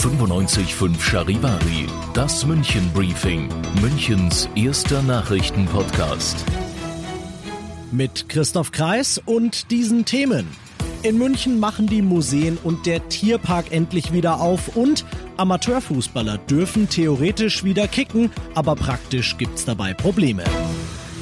95.5 Charivari, das München Briefing, Münchens erster Nachrichtenpodcast. Mit Christoph Kreis und diesen Themen. In München machen die Museen und der Tierpark endlich wieder auf und Amateurfußballer dürfen theoretisch wieder kicken, aber praktisch gibt's dabei Probleme.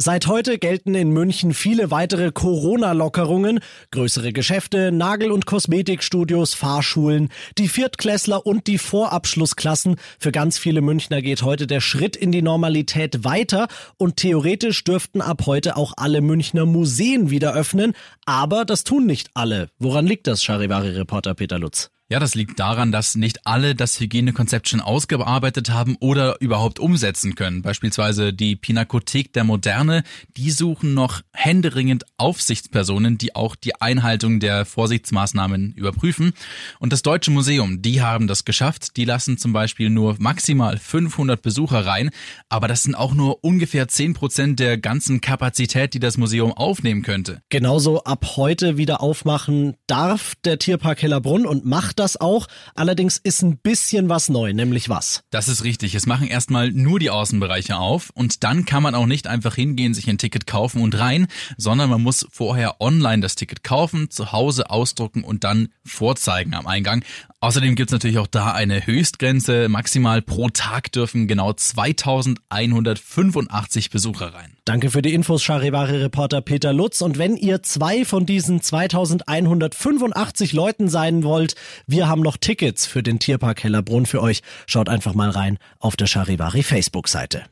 Seit heute gelten in München viele weitere Corona-Lockerungen. Größere Geschäfte, Nagel- und Kosmetikstudios, Fahrschulen, die Viertklässler und die Vorabschlussklassen. Für ganz viele Münchner geht heute der Schritt in die Normalität weiter und theoretisch dürften ab heute auch alle Münchner Museen wieder öffnen. Aber das tun nicht alle. Woran liegt das, Charivari-Reporter Peter Lutz? Ja, das liegt daran, dass nicht alle das Hygienekonzept schon ausgearbeitet haben oder überhaupt umsetzen können. Beispielsweise die Pinakothek der Moderne, die suchen noch händeringend Aufsichtspersonen, die auch die Einhaltung der Vorsichtsmaßnahmen überprüfen. Und das Deutsche Museum, die haben das geschafft. Die lassen zum Beispiel nur maximal 500 Besucher rein, aber das sind auch nur ungefähr 10 Prozent der ganzen Kapazität, die das Museum aufnehmen könnte. Genauso ab heute wieder aufmachen darf der Tierpark Hellerbrunn und macht das auch. Allerdings ist ein bisschen was neu, nämlich was? Das ist richtig. Es machen erstmal nur die Außenbereiche auf und dann kann man auch nicht einfach hingehen, sich ein Ticket kaufen und rein, sondern man muss vorher online das Ticket kaufen, zu Hause ausdrucken und dann vorzeigen am Eingang. Außerdem gibt's natürlich auch da eine Höchstgrenze. Maximal pro Tag dürfen genau 2185 Besucher rein. Danke für die Infos, Charivari-Reporter Peter Lutz. Und wenn ihr zwei von diesen 2185 Leuten sein wollt, wir haben noch Tickets für den Tierpark Hellerbrunn für euch. Schaut einfach mal rein auf der Charivari Facebook-Seite.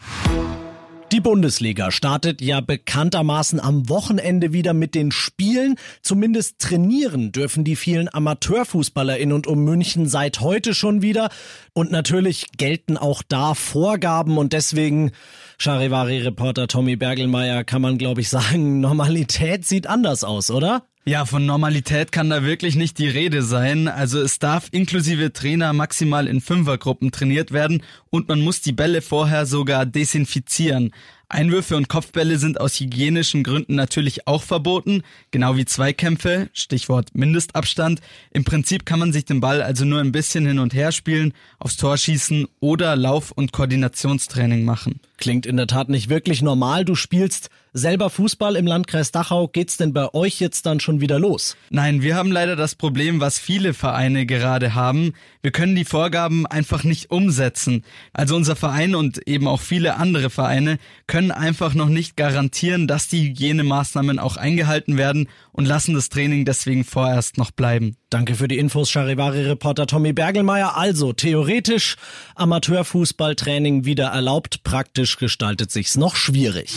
Die Bundesliga startet ja bekanntermaßen am Wochenende wieder mit den Spielen. Zumindest trainieren dürfen die vielen Amateurfußballer in und um München seit heute schon wieder. Und natürlich gelten auch da Vorgaben und deswegen, Charivari-Reporter Tommy Bergelmeier, kann man glaube ich sagen, Normalität sieht anders aus, oder? Ja, von Normalität kann da wirklich nicht die Rede sein. Also es darf inklusive Trainer maximal in Fünfergruppen trainiert werden und man muss die Bälle vorher sogar desinfizieren. Einwürfe und Kopfbälle sind aus hygienischen Gründen natürlich auch verboten, genau wie Zweikämpfe, Stichwort Mindestabstand. Im Prinzip kann man sich den Ball also nur ein bisschen hin und her spielen, aufs Tor schießen oder Lauf- und Koordinationstraining machen. Klingt in der Tat nicht wirklich normal. Du spielst selber Fußball im Landkreis Dachau. Geht's denn bei euch jetzt dann schon wieder los? Nein, wir haben leider das Problem, was viele Vereine gerade haben. Wir können die Vorgaben einfach nicht umsetzen. Also unser Verein und eben auch viele andere Vereine können einfach noch nicht garantieren, dass die Hygienemaßnahmen auch eingehalten werden und lassen das Training deswegen vorerst noch bleiben. Danke für die Infos, Charivari-Reporter Tommy Bergelmeier. Also theoretisch Amateurfußballtraining wieder erlaubt, praktisch gestaltet sich's noch schwierig.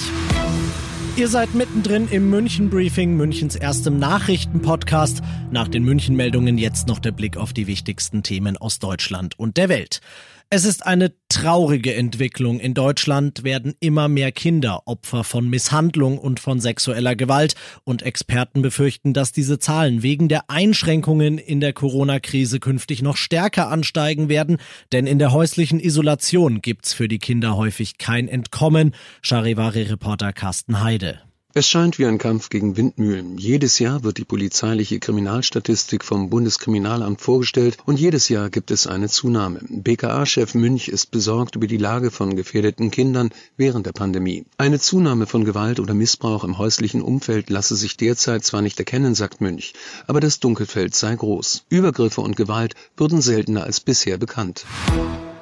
Ihr seid mittendrin im München Briefing, Münchens erstem Nachrichtenpodcast. Nach den München Meldungen jetzt noch der Blick auf die wichtigsten Themen aus Deutschland und der Welt. Es ist eine traurige Entwicklung. In Deutschland werden immer mehr Kinder Opfer von Misshandlung und von sexueller Gewalt und Experten befürchten, dass diese Zahlen wegen der Einschränkungen in der Corona-Krise künftig noch stärker ansteigen werden, denn in der häuslichen Isolation gibt's für die Kinder häufig kein Entkommen. Charivari-Reporter Carsten Heide. Es scheint wie ein Kampf gegen Windmühlen. Jedes Jahr wird die polizeiliche Kriminalstatistik vom Bundeskriminalamt vorgestellt und jedes Jahr gibt es eine Zunahme. BKA-Chef Münch ist besorgt über die Lage von gefährdeten Kindern während der Pandemie. Eine Zunahme von Gewalt oder Missbrauch im häuslichen Umfeld lasse sich derzeit zwar nicht erkennen, sagt Münch, aber das Dunkelfeld sei groß. Übergriffe und Gewalt würden seltener als bisher bekannt.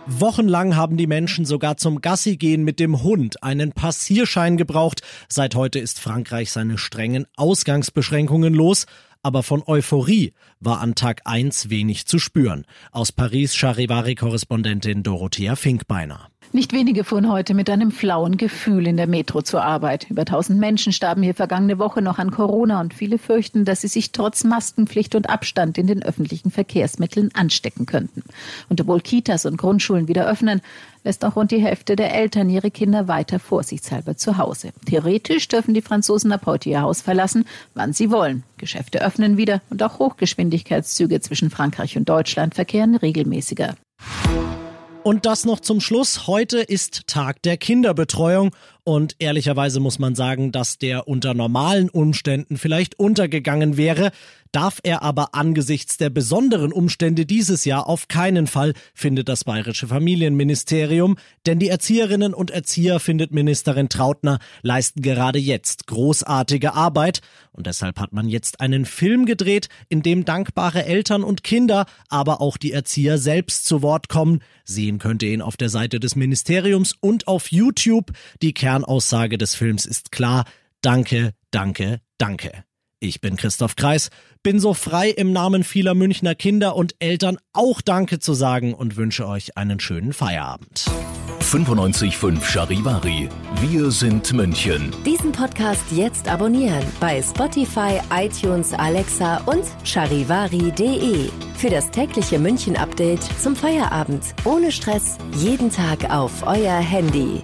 Wochenlang haben die Menschen sogar zum Gassigehen mit dem Hund einen Passierschein gebraucht. Seit heute ist Frankreich seine strengen Ausgangsbeschränkungen los. Aber von Euphorie war an Tag 1 wenig zu spüren. Aus Paris Charivari-Korrespondentin Dorothea Finkbeiner. Nicht wenige fuhren heute mit einem flauen Gefühl in der Metro zur Arbeit. Über 1000 Menschen starben hier vergangene Woche noch an Corona und viele fürchten, dass sie sich trotz Maskenpflicht und Abstand in den öffentlichen Verkehrsmitteln anstecken könnten. Und obwohl Kitas und Grundschulen wieder öffnen, lässt auch rund die Hälfte der Eltern ihre Kinder weiter vorsichtshalber zu Hause. Theoretisch dürfen die Franzosen ab heute ihr Haus verlassen, wann sie wollen. Geschäfte öffnen wieder und auch Hochgeschwindigkeitszüge zwischen Frankreich und Deutschland verkehren regelmäßiger. Und das noch zum Schluss. Heute ist Tag der Kinderbetreuung und ehrlicherweise muss man sagen, dass der unter normalen Umständen vielleicht untergegangen wäre darf er aber angesichts der besonderen Umstände dieses Jahr auf keinen Fall, findet das bayerische Familienministerium, denn die Erzieherinnen und Erzieher, findet Ministerin Trautner, leisten gerade jetzt großartige Arbeit und deshalb hat man jetzt einen Film gedreht, in dem dankbare Eltern und Kinder, aber auch die Erzieher selbst zu Wort kommen. Sehen könnt ihr ihn auf der Seite des Ministeriums und auf YouTube. Die Kernaussage des Films ist klar. Danke, danke, danke. Ich bin Christoph Kreis, bin so frei im Namen vieler Münchner Kinder und Eltern auch Danke zu sagen und wünsche euch einen schönen Feierabend. 95.5 Charivari. Wir sind München. Diesen Podcast jetzt abonnieren bei Spotify, iTunes, Alexa und charivari.de. Für das tägliche München-Update zum Feierabend. Ohne Stress, jeden Tag auf euer Handy.